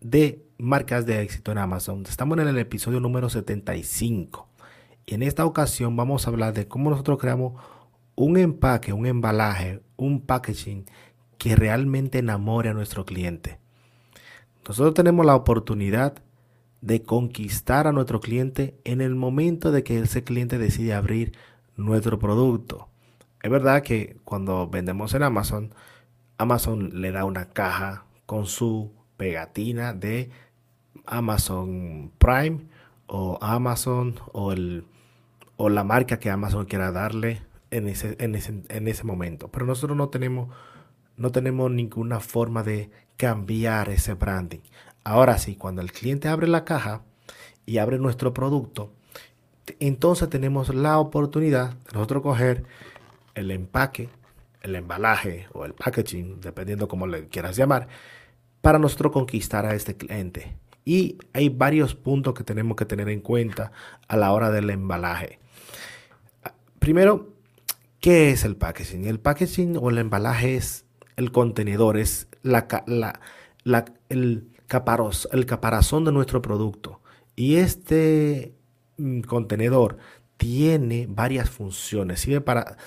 de Marcas de éxito en Amazon. Estamos en el episodio número 75. Y en esta ocasión vamos a hablar de cómo nosotros creamos un empaque, un embalaje, un packaging que realmente enamore a nuestro cliente. Nosotros tenemos la oportunidad de conquistar a nuestro cliente en el momento de que ese cliente decide abrir nuestro producto. Es verdad que cuando vendemos en Amazon, Amazon le da una caja con su pegatina de Amazon Prime o Amazon o, el, o la marca que Amazon quiera darle en ese, en ese, en ese momento. Pero nosotros no tenemos, no tenemos ninguna forma de cambiar ese branding. Ahora sí, cuando el cliente abre la caja y abre nuestro producto, entonces tenemos la oportunidad de nosotros coger el empaque, el embalaje o el packaging, dependiendo cómo le quieras llamar, para nosotros conquistar a este cliente. Y hay varios puntos que tenemos que tener en cuenta a la hora del embalaje. Primero, ¿qué es el packaging? El packaging o el embalaje es el contenedor, es la, el, el caparazón de nuestro producto. Y este mm, contenedor tiene varias funciones,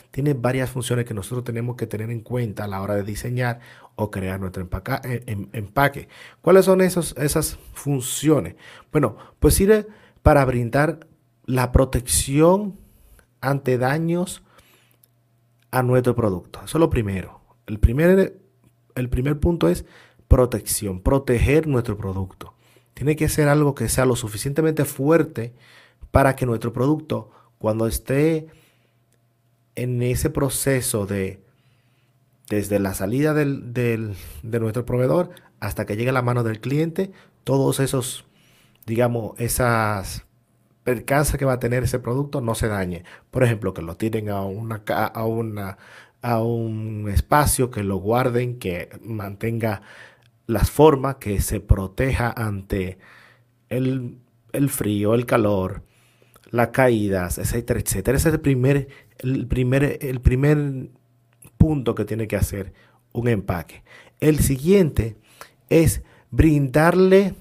tiene varias funciones que nosotros tenemos que tener en cuenta a la hora de diseñar o crear nuestro eh, em, empaque. ¿Cuáles son esos, esas funciones? Bueno, pues sirve para brindar la protección ante daños a nuestro producto. Eso es lo primero. El primer, el primer punto es protección, proteger nuestro producto. Tiene que ser algo que sea lo suficientemente fuerte para que nuestro producto cuando esté en ese proceso de desde la salida de nuestro proveedor hasta que llegue a la mano del cliente, todos esos, digamos, esas percances que va a tener ese producto no se dañe. Por ejemplo, que lo tiren a, una, a, una, a un espacio, que lo guarden, que mantenga las formas, que se proteja ante el, el frío, el calor, las caídas, etcétera, etcétera. Ese es el primer, el primer, el primer punto que tiene que hacer un empaque. El siguiente es brindarle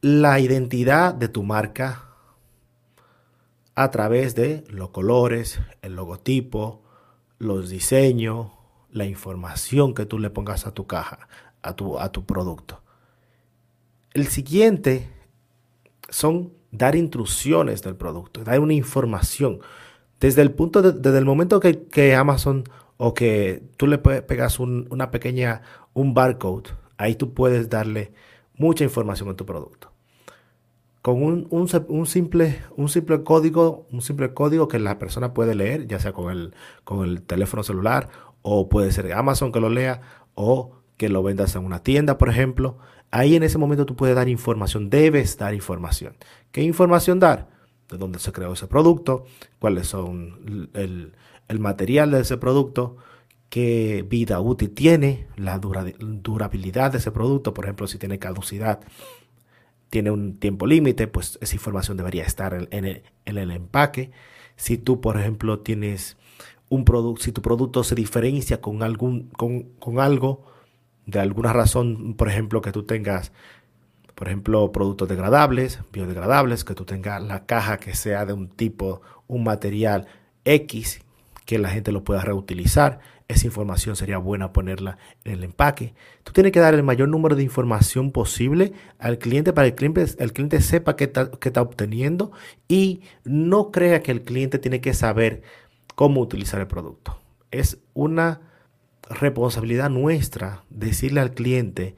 la identidad de tu marca a través de los colores, el logotipo, los diseños, la información que tú le pongas a tu caja, a tu, a tu producto. El siguiente son dar instrucciones del producto, dar una información. Desde el punto, desde el momento que, Amazon o que tú le pegas una pequeña, un barcode, ahí tú puedes darle mucha información a tu producto. Con un, simple, un simple código, un simple código que la persona puede leer, ya sea con el, con el teléfono celular, o puede ser Amazon que lo lea, o que lo vendas en una tienda, por ejemplo. Ahí en ese momento tú puedes dar información, debes dar información. ¿Qué información dar? De dónde se creó ese producto, cuáles son el, material de ese producto, qué vida útil tiene, la durabilidad de ese producto, por ejemplo, si tiene caducidad, tiene un tiempo límite, pues esa información debería estar en el, empaque. Si tú, por ejemplo, tienes un producto, si tu producto se diferencia con, algún, con, con algo, de alguna razón, por ejemplo, que tú tengas, por ejemplo, productos degradables, biodegradables, que tú tengas la caja que sea de un tipo, un material X, que la gente lo pueda reutilizar. Esa información sería buena ponerla en el empaque. Tú tienes que dar el mayor número de información posible al cliente para que el cliente, el cliente sepa qué está, qué está obteniendo y no crea que el cliente tiene que saber cómo utilizar el producto. Es una responsabilidad nuestra decirle al cliente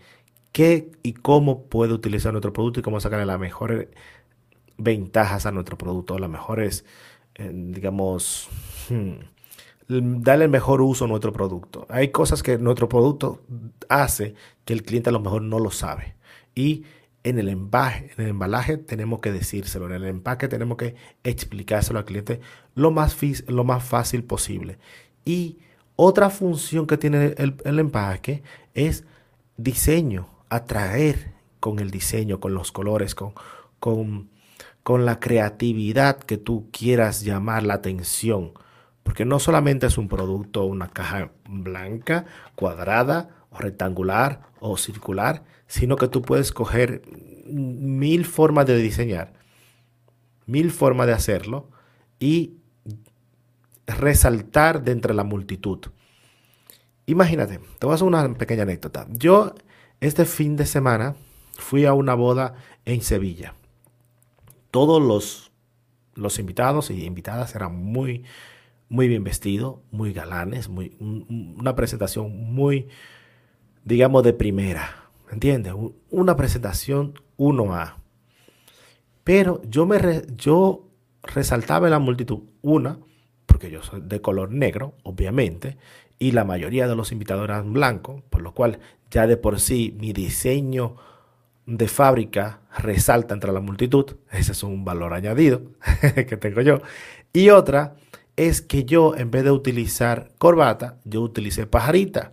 qué y cómo puede utilizar nuestro producto y cómo sacarle las mejores ventajas a nuestro producto, las mejores, eh, digamos, hmm, darle el mejor uso a nuestro producto. Hay cosas que nuestro producto hace que el cliente a lo mejor no lo sabe. Y en el, embalaje, en el embalaje tenemos que decírselo, en el empaque tenemos que explicárselo al cliente lo más, lo más fácil posible. Y otra función que tiene el, empaque es diseño, atraer con el diseño, con los colores, con, con, con la creatividad que tú quieras llamar la atención. Porque no solamente es un producto, una caja blanca, cuadrada, o rectangular o circular, sino que tú puedes coger mil formas de diseñar, mil formas de hacerlo y resaltar de entre la multitud. Imagínate, te voy a hacer una pequeña anécdota. Yo este fin de semana fui a una boda en Sevilla. Todos los, los invitados y invitadas eran muy, muy bien vestidos, muy galanes, muy, una presentación muy, digamos, de primera. ¿Entiendes? Una presentación 1A. Pero yo, me yo resaltaba en la multitud, una, porque yo soy de color negro, obviamente, y la mayoría de los invitados eran blancos, por lo cual ya de por sí mi diseño de fábrica resalta entre la multitud. Ese es un valor añadido que tengo yo. Y otra es que yo, en vez de utilizar corbata, yo utilicé pajarita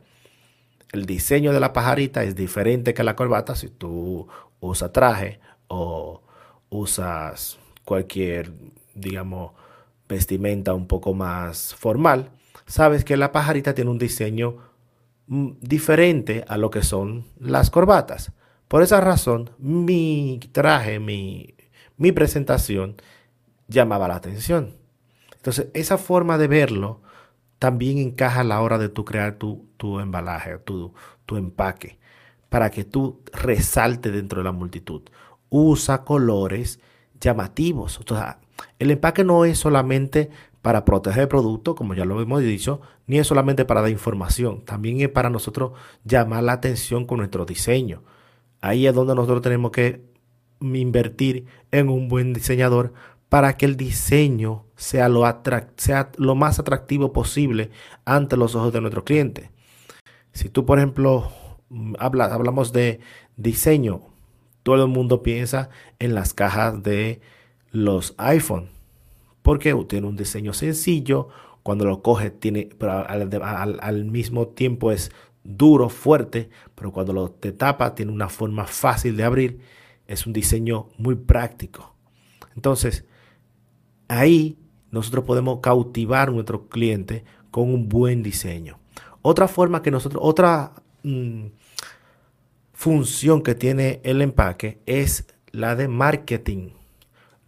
el diseño de la pajarita es diferente que la corbata si tú usas traje o usas cualquier, digamos, vestimenta un poco más formal, sabes que la pajarita tiene un diseño diferente a lo que son las corbatas. Por esa razón, mi traje, mi, mi presentación llamaba la atención. Entonces, esa forma de verlo también encaja a la hora de tú crear tu, embalaje, tu, tu empaque, para que tú resalte dentro de la multitud. Usa colores llamativos. El empaque no es solamente para proteger el producto, como ya lo hemos dicho, ni es solamente para dar información, también es para nosotros llamar la atención con nuestro diseño. Ahí es donde nosotros tenemos que invertir en un buen diseñador para que el diseño sea lo, sea lo más atractivo posible ante los ojos de nuestro cliente. Si tú, por ejemplo, mm, hablamos de diseño, todo el mundo piensa en las cajas de los iPhone, porque tiene un diseño sencillo, cuando lo coge tiene, al, al, mismo tiempo es duro, fuerte, pero cuando lo te tapa tiene una forma fácil de abrir, es un diseño muy práctico. Entonces, ahí nosotros podemos cautivar a nuestro cliente con un buen diseño. Otra forma que nosotros, otra mm, función que tiene el empaque es la de marketing.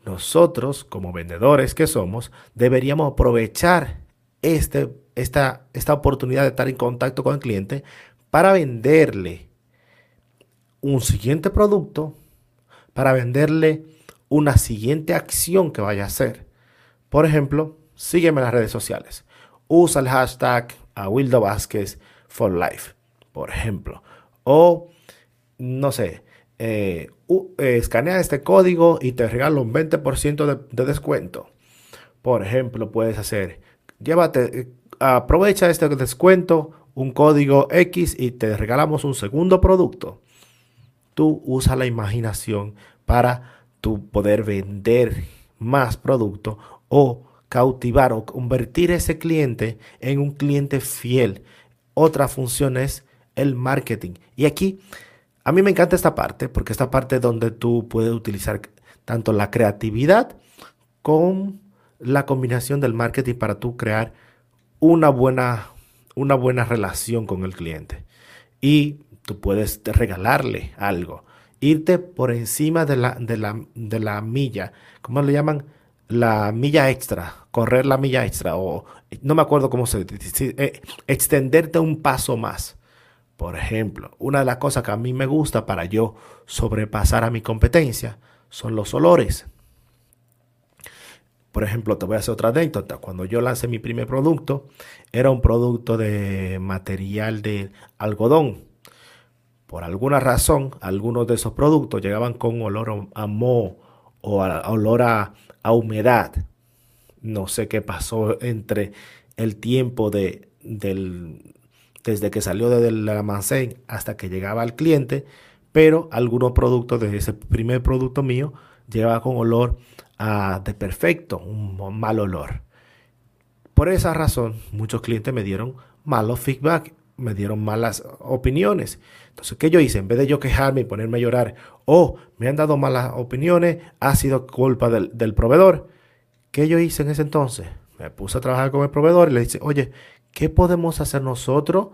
Nosotros, como vendedores que somos, deberíamos aprovechar este, esta, esta oportunidad de estar en contacto con el cliente para venderle un siguiente producto, para venderle una siguiente acción que vaya a hacer. Por ejemplo, sígueme en las redes sociales. Usa el hashtag a por ejemplo. O, no sé, eh, eh, escanea este código y te regalo un 20% de, de, descuento. Por ejemplo, puedes hacer, llévate, eh, aprovecha este descuento, un código X y te regalamos un segundo producto. Tú usa la imaginación para tu poder vender más producto o cautivar o convertir ese cliente en un cliente fiel. Otra función es el marketing. Y aquí a mí me encanta esta parte porque esta parte donde tú puedes utilizar tanto la creatividad con la combinación del marketing para tú crear una buena, una buena relación con el cliente. Y tú puedes regalarle algo, irte por encima de la, de la, de la milla, ¿cómo le llaman? la milla extra, correr la milla extra, o no me acuerdo cómo se dice, eh, extenderte un paso más. Por ejemplo, una de las cosas que a mí me gusta para yo sobrepasar a mi competencia son los olores. Por ejemplo, te voy a hacer otra anécdota. Cuando yo lancé mi primer producto, era un producto de material de algodón. Por alguna razón, algunos de esos productos llegaban con olor a moho o a olor a, humedad. No sé qué pasó entre el tiempo de, del, desde que salió del almacén hasta que llegaba al cliente, pero algunos productos de ese primer producto mío lleva con olor a de perfecto, un mal olor. Por esa razón, muchos clientes me dieron malos feedback, me dieron malas opiniones. Entonces, ¿qué yo hice? En vez de yo quejarme y ponerme a llorar, oh, me han dado malas opiniones, ha sido culpa del, del proveedor. ¿Qué yo hice en ese entonces? Me puse a trabajar con el proveedor y le dije, oye, ¿qué podemos hacer nosotros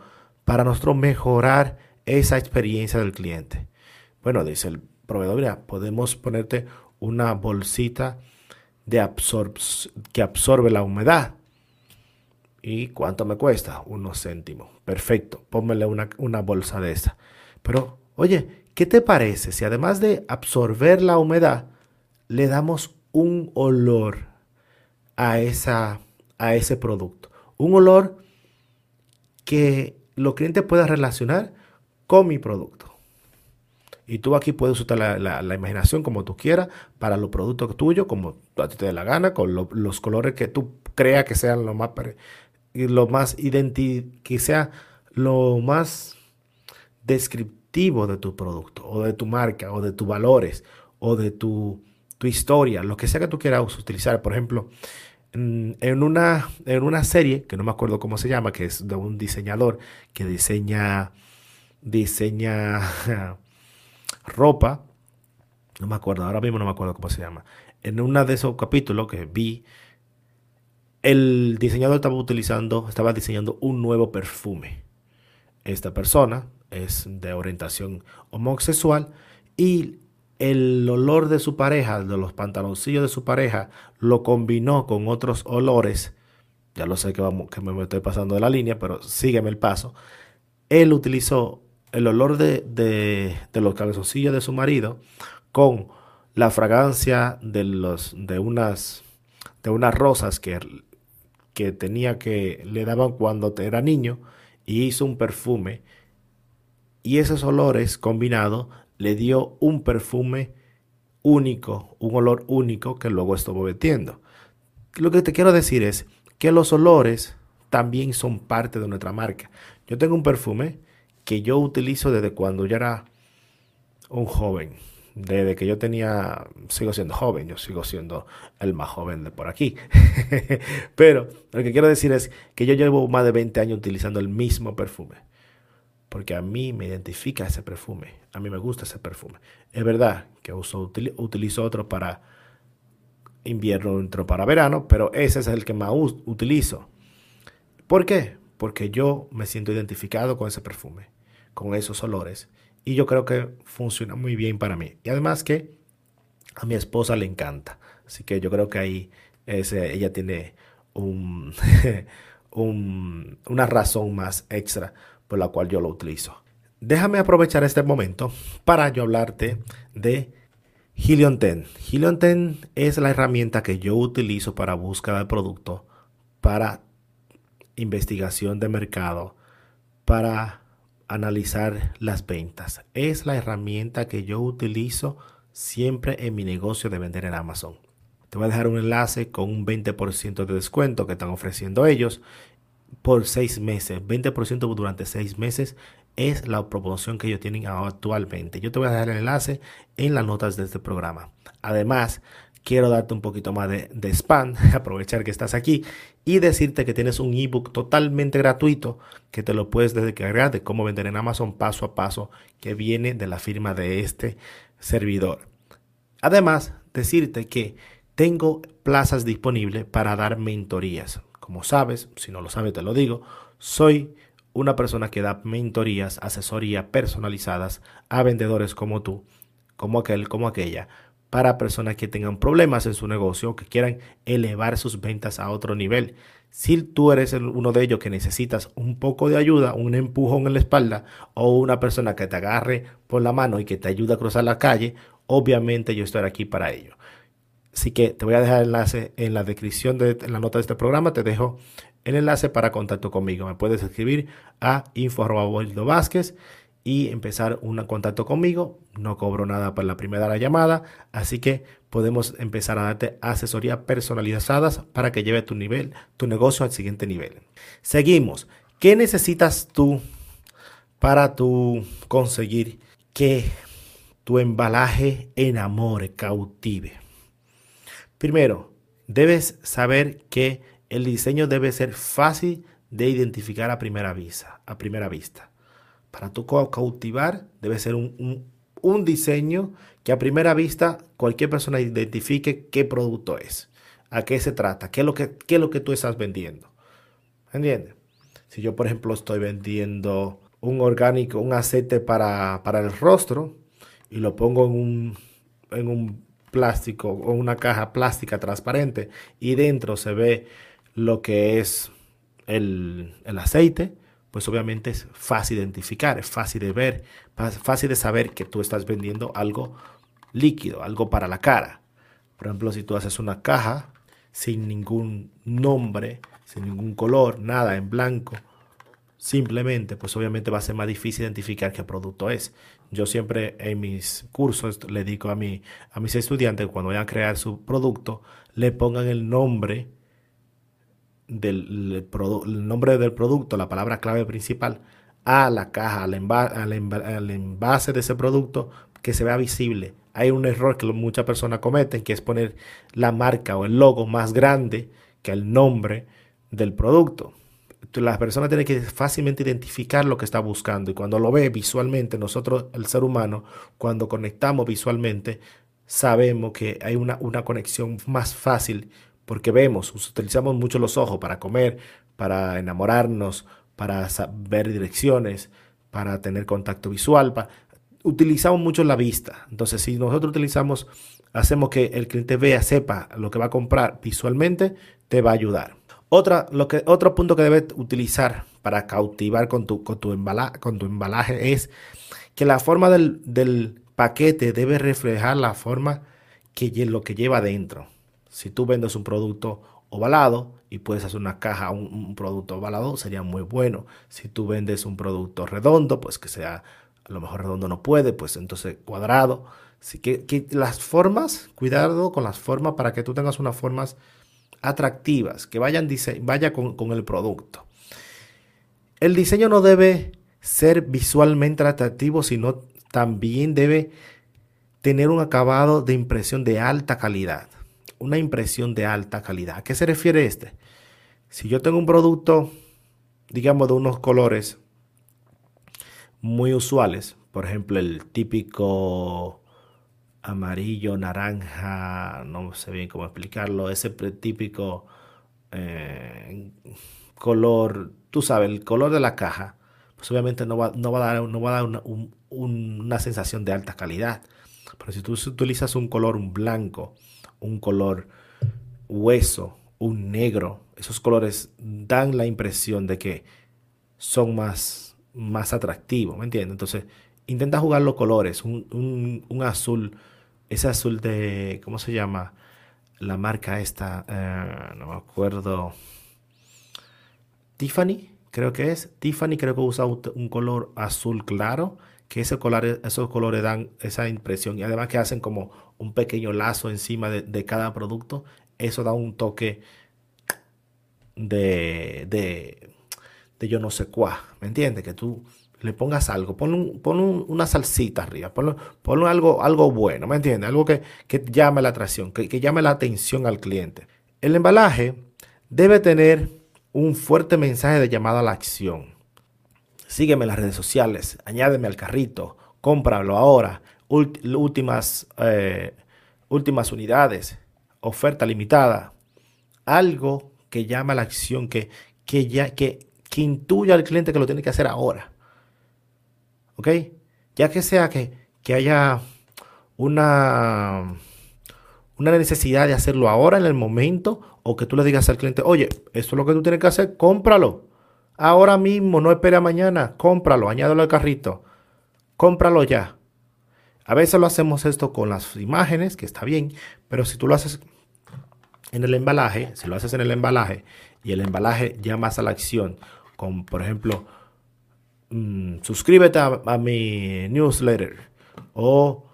para nosotros mejorar esa experiencia del cliente? Bueno, dice el proveedor, mira, podemos ponerte una bolsita que absorbe la humedad. ¿Y cuánto me cuesta? Unos céntimos. Perfecto, pónmele una, una bolsa de esa. Pero, oye, ¿qué te parece si además de absorber la humedad, le damos un olor a, esa, a ese producto? Un olor que los clientes puedan relacionar con mi producto. Y tú aquí puedes usar la, imaginación como tú quieras para los productos tuyos, como a ti te dé la gana, con los colores que tú creas que sean lo más, lo más que sea lo más descriptivo de tu producto, o de tu marca, o de tus valores, o de tu, tu historia, lo que sea que tú quieras utilizar. Por ejemplo, en una, en una serie, que no me acuerdo cómo se llama, que es de un diseñador que diseña, diseña ropa, no me acuerdo, ahora mismo no me acuerdo cómo se llama. En uno de esos capítulos que vi, el diseñador estaba utilizando, estaba diseñando un nuevo perfume. Esta persona es de orientación homosexual y el olor de su pareja, de los pantaloncillos de su pareja, lo combinó con otros olores. Ya lo sé que, me estoy pasando de la línea, pero sígueme el paso. Él utilizó el olor de, los cabezoncillos de su marido con la fragancia de, los, de, unas, de unas rosas que, que tenía que le daban cuando era niño y hizo un perfume. Y esos olores combinados le dio un perfume único, un olor único que luego estuvo vertiendo. Lo que te quiero decir es que los olores también son parte de nuestra marca. Yo tengo un perfume que yo utilizo desde cuando yo era un joven. Desde que yo tenía, sigo siendo joven, yo sigo siendo el más joven de por aquí. Pero lo que quiero decir es que yo llevo más de 20 años utilizando el mismo perfume porque a mí me identifica ese perfume, a mí me gusta ese perfume. Es verdad que uso, utilizo otro para invierno, otro para verano, pero ese es el que más utilizo. ¿Por qué? Porque yo me siento identificado con ese perfume, con esos olores, y yo creo que funciona muy bien para mí. Y además que a mi esposa le encanta, así que yo creo que ahí ella tiene un, una razón más extra la cual yo lo utilizo. Déjame aprovechar este momento para yo hablarte de Helion 10. Helion 10 es la herramienta que yo utilizo para búsqueda de producto, para investigación de mercado, para analizar las ventas. Es la herramienta que yo utilizo siempre en mi negocio de vender en Amazon. Te voy a dejar un enlace con un 20% de descuento que están ofreciendo ellos por seis meses, 20% durante seis meses es la promoción que ellos tienen actualmente. Yo te voy a dejar el enlace en las notas de este programa. Además, quiero darte un poquito más de, spam, aprovechar que estás aquí y decirte que tienes un ebook totalmente gratuito que te lo puedes descargar de cómo vender en Amazon paso a paso que viene de la firma de este servidor. Además, decirte que tengo plazas disponibles para dar mentorías. Como sabes, si no lo sabes te lo digo, soy una persona que da mentorías, asesoría personalizadas a vendedores como tú, como aquel, como aquella, para personas que tengan problemas en su negocio que quieran elevar sus ventas a otro nivel. Si tú eres uno de ellos que necesitas un poco de ayuda, un empujón en la espalda o una persona que te agarre por la mano y que te ayude a cruzar la calle, obviamente yo estoy aquí para ello. Así que te voy a dejar el enlace en la descripción de la nota de este programa. Te dejo el enlace para contacto conmigo. Me puedes escribir a info y empezar un contacto conmigo. No cobro nada por la primera llamada, así que podemos empezar a darte asesoría personalizadas para que lleve tu nivel, tu negocio al siguiente nivel. Seguimos. ¿Qué necesitas tú para tú conseguir que tu embalaje enamore, cautive. Primero, debes saber que el diseño debe ser fácil de identificar a primera vista. A primera vista. Para tu cautivar debe ser un, diseño que a primera vista cualquier persona identifique qué producto es, a qué se trata, qué es lo que, qué es lo que tú estás vendiendo. ¿Entiendes? Si yo, por ejemplo, estoy vendiendo un orgánico, un aceite para, para el rostro y lo pongo en un, en un plástico o una caja plástica transparente y dentro se ve lo que es el, el aceite, pues obviamente es fácil de identificar, es fácil de ver, fácil de saber que tú estás vendiendo algo líquido, algo para la cara. Por ejemplo, si tú haces una caja sin ningún nombre, sin ningún color, nada en blanco, simplemente, pues obviamente va a ser más difícil identificar qué producto es. Yo siempre en mis cursos le digo a, mi, a mis estudiantes cuando vayan a crear su producto, le pongan el nombre del el nombre del producto, la palabra clave principal, a la caja, al, al, envase de ese producto, que se vea visible. Hay un error que muchas personas cometen, que es poner la marca o el logo más grande que el nombre del producto. Las personas tienen que fácilmente identificar lo que está buscando y cuando lo ve visualmente, nosotros, el ser humano, cuando conectamos visualmente, sabemos que hay una, una conexión más fácil porque vemos, utilizamos mucho los ojos para comer, para enamorarnos, para ver direcciones, para tener contacto visual, utilizamos mucho la vista. Entonces, si nosotros utilizamos, hacemos que el cliente vea, sepa lo que va a comprar visualmente, te va a ayudar. Otra, lo que, otro punto que debes utilizar para cautivar con tu, con tu, con tu embalaje es que la forma del, paquete debe reflejar la forma que lo que lleva dentro. Si tú vendes un producto ovalado y puedes hacer una caja, un, producto ovalado, sería muy bueno. Si tú vendes un producto redondo, pues que sea, a lo mejor redondo no puede, pues entonces cuadrado. Así que las formas, cuidado con las formas para que tú tengas unas formas atractivas, que vayan vaya con, con el producto. El diseño no debe ser visualmente atractivo, sino también debe tener un acabado de impresión de alta calidad una impresión de alta calidad. ¿A qué se refiere este? Si yo tengo un producto, digamos, de unos colores muy usuales, por ejemplo, el típico amarillo, naranja, no sé bien cómo explicarlo, ese típico eh, color, tú sabes, el color de la caja, pues obviamente no va, no va a dar, no va a dar una sensación de alta calidad. Pero si tú utilizas un color, un blanco, un color hueso, un negro. Esos colores dan la impresión de que son más, más atractivos, ¿me entiendes? Entonces, intenta jugar los colores, un, azul, ese azul de, ¿cómo se llama? La marca esta, eh, no me acuerdo. Tiffany, creo que es. Tiffany creo que usa un color azul claro que ese color, esos colores dan esa impresión y además que hacen como un pequeño lazo encima de, cada producto, eso da un toque de, de, yo no sé cuá, ¿me entiendes? Que tú le pongas algo, pon, una salsita arriba, pon, algo, algo bueno, ¿me entiendes? Algo que, llame la atracción, que, que llame la atención al cliente. El embalaje debe tener un fuerte mensaje de llamada a la acción. Sígueme en las redes sociales, añádeme al carrito, cómpralo ahora, últimas, eh, últimas unidades, oferta limitada. Algo que llama a la acción, que, que, ya, que, que intuya al cliente que lo tiene que hacer ahora. ¿Ok? Ya que sea que, que haya una, una necesidad de hacerlo ahora en el momento o que tú le digas al cliente, oye, esto es lo que tú tienes que hacer, cómpralo. Ahora mismo, no espera mañana, cómpralo, añádelo al carrito, cómpralo ya. A veces lo hacemos esto con las imágenes, que está bien, pero si tú lo haces en el embalaje, si lo haces en el embalaje y el embalaje llamas a la acción, con por ejemplo, mm, suscríbete a, mi newsletter o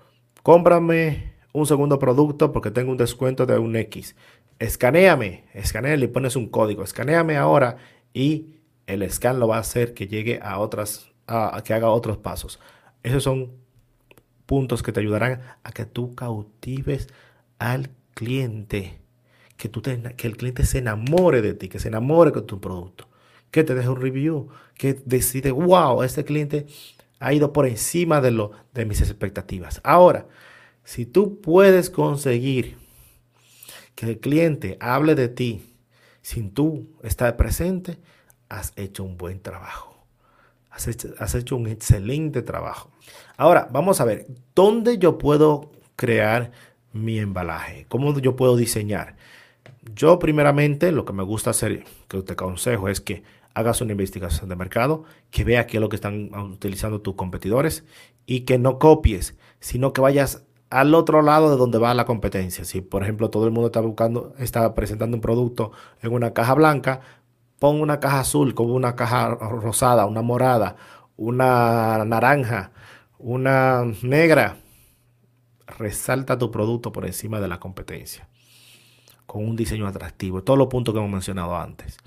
cómprame un segundo producto porque tengo un descuento de un X. Escanéame, escanéame y pones un código, escanéame ahora y el scan lo va a hacer que llegue a otras, a, que haga otros pasos. Esos son puntos que te ayudarán a que tú cautives al cliente, que, tú que el cliente se enamore de ti, que se enamore con tu producto, que te deje un review, que decide, wow, este cliente ha ido por encima de, lo, de mis expectativas. Ahora, si tú puedes conseguir que el cliente hable de ti sin tú estar presente, has hecho un buen trabajo. Has hecho, has hecho, un excelente trabajo. Ahora, vamos a ver, ¿dónde yo puedo crear mi embalaje? ¿Cómo yo puedo diseñar? Yo primeramente lo que me gusta hacer, que te aconsejo, es que hagas una investigación de mercado, que vea qué es lo que están utilizando tus competidores y que no copies, sino que vayas al otro lado de donde va la competencia. Si, por ejemplo, todo el mundo está buscando, está presentando un producto en una caja blanca, pon una caja azul, como una caja rosada, una morada, una naranja, una negra. Resalta tu producto por encima de la competencia con un diseño atractivo. Todos los puntos que hemos mencionado antes.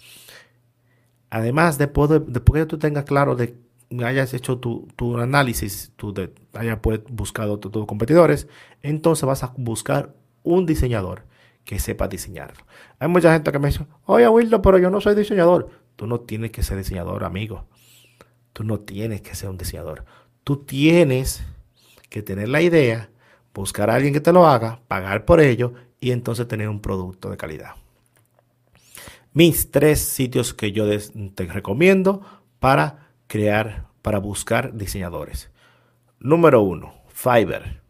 Además, de, después que tú tengas claro de hayas hecho tu, análisis, tú de, hayas buscado tus competidores, entonces vas a buscar un diseñador que sepa diseñar. Hay mucha gente que me dice, oye Wildo, pero yo no soy diseñador. Tú no tienes que ser diseñador, amigo. Tú no tienes que ser un diseñador. Tú tienes que tener la idea, buscar a alguien que te lo haga, pagar por ello y entonces tener un producto de calidad. Mis tres sitios que yo te recomiendo para crear, para buscar diseñadores. Número uno, Fiverr.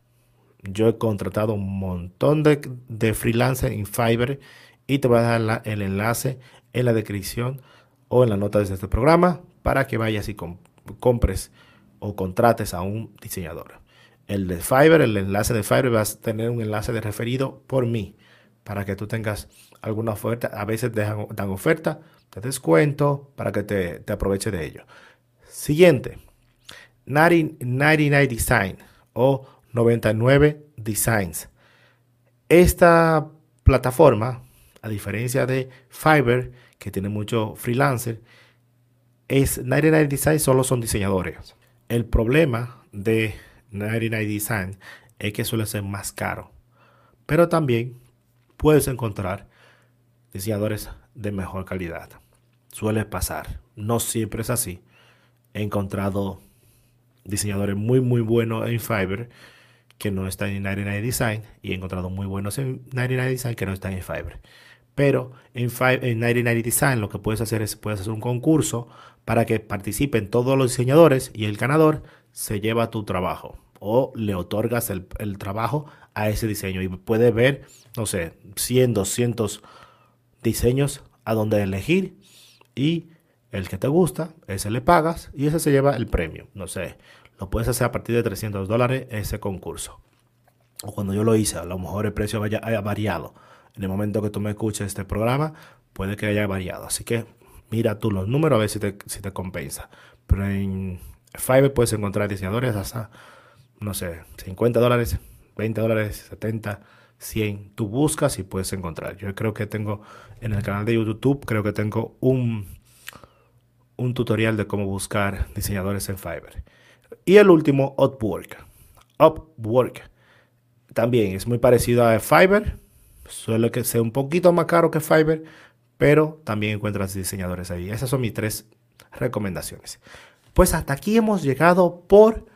Yo he contratado un montón de, de freelancers en Fiverr y te voy a dar el enlace en la descripción o en la nota de este programa para que vayas y compres o contrates a un diseñador. El de Fiverr, el enlace de Fiverr vas a tener un enlace de referido por mí para que tú tengas alguna oferta. A veces dan oferta, te descuento para que te, te aproveche de ello. Siguiente, 99 Design o 99 Designs. Esta plataforma, a diferencia de Fiverr, que tiene mucho freelancer, es 99 Design solo son diseñadores. El problema de 99 Design es que suele ser más caro, pero también puedes encontrar diseñadores de mejor calidad. Suele pasar, no siempre es así he encontrado diseñadores muy, muy buenos en Fiverr que no están en 99 Design y he encontrado muy buenos en 99 Design que no están en Fiverr. Pero en, en 99 Design lo que puedes hacer es puedes hacer un concurso para que participen todos los diseñadores y el ganador se lleva tu trabajo o le otorgas el, el trabajo a ese diseño y puedes ver, no sé, 100, 200 diseños a donde elegir y el que te gusta, ese le pagas y ese se lleva el premio. No sé, lo puedes hacer a partir de 300 dólares ese concurso. O cuando yo lo hice, a lo mejor el precio haya, variado. En el momento que tú me escuches este programa, puede que haya variado. Así que mira tú los números a ver si te, si te compensa. Pero en Fiverr puedes encontrar diseñadores hasta, no sé, 50 dólares, 20 dólares, 70, 100. Tú buscas y puedes encontrar. Yo creo que tengo en el canal de YouTube, creo que tengo un un tutorial de cómo buscar diseñadores en Fiverr. Y el último, Upwork. Upwork. También es muy parecido a Fiverr. Suele que sea un poquito más caro que Fiverr, pero también encuentras diseñadores ahí. Esas son mis tres recomendaciones. Pues hasta aquí hemos llegado por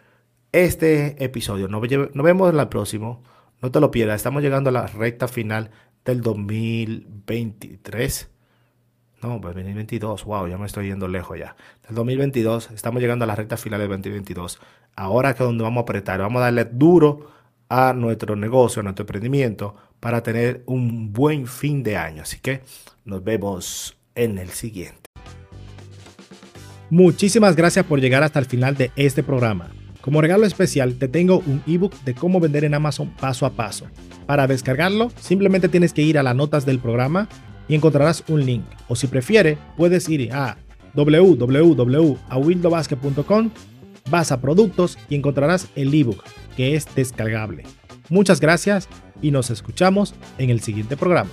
este episodio. Nos, nos vemos en el próximo. No te lo pierdas. Estamos llegando a la recta final del 2023. No, pues 2022, wow, ya me estoy yendo lejos ya. Del 2022, estamos llegando a la recta final del 2022. Ahora que es donde vamos a apretar, vamos a darle duro a nuestro negocio, a nuestro emprendimiento, para tener un buen fin de año. Así que nos vemos en el siguiente. Muchísimas gracias por llegar hasta el final de este programa. Como regalo especial te tengo un ebook de cómo vender en Amazon paso a paso. Para descargarlo, simplemente tienes que ir a las notas del programa y encontrarás un link. O si prefiere, puedes ir a www.awildobasket.com, vas a productos y encontrarás el ebook que es descargable. Muchas gracias y nos escuchamos en el siguiente programa.